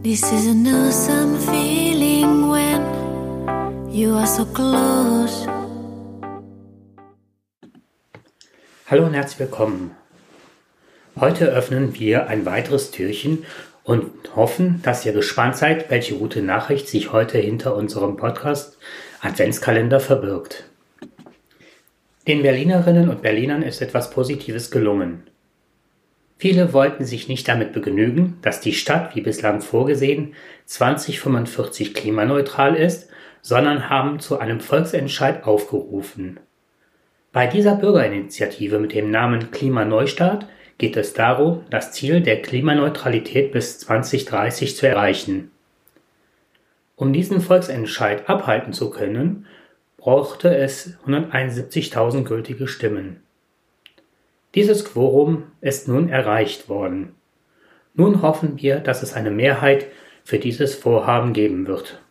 This is an awesome feeling when you are so close. Hallo und herzlich willkommen. Heute öffnen wir ein weiteres Türchen und hoffen, dass ihr gespannt seid, welche gute Nachricht sich heute hinter unserem Podcast Adventskalender verbirgt. Den Berlinerinnen und Berlinern ist etwas Positives gelungen. Viele wollten sich nicht damit begnügen, dass die Stadt, wie bislang vorgesehen, 2045 klimaneutral ist, sondern haben zu einem Volksentscheid aufgerufen. Bei dieser Bürgerinitiative mit dem Namen Klimaneustart geht es darum, das Ziel der Klimaneutralität bis 2030 zu erreichen. Um diesen Volksentscheid abhalten zu können, brauchte es 171.000 gültige Stimmen. Dieses Quorum ist nun erreicht worden. Nun hoffen wir, dass es eine Mehrheit für dieses Vorhaben geben wird.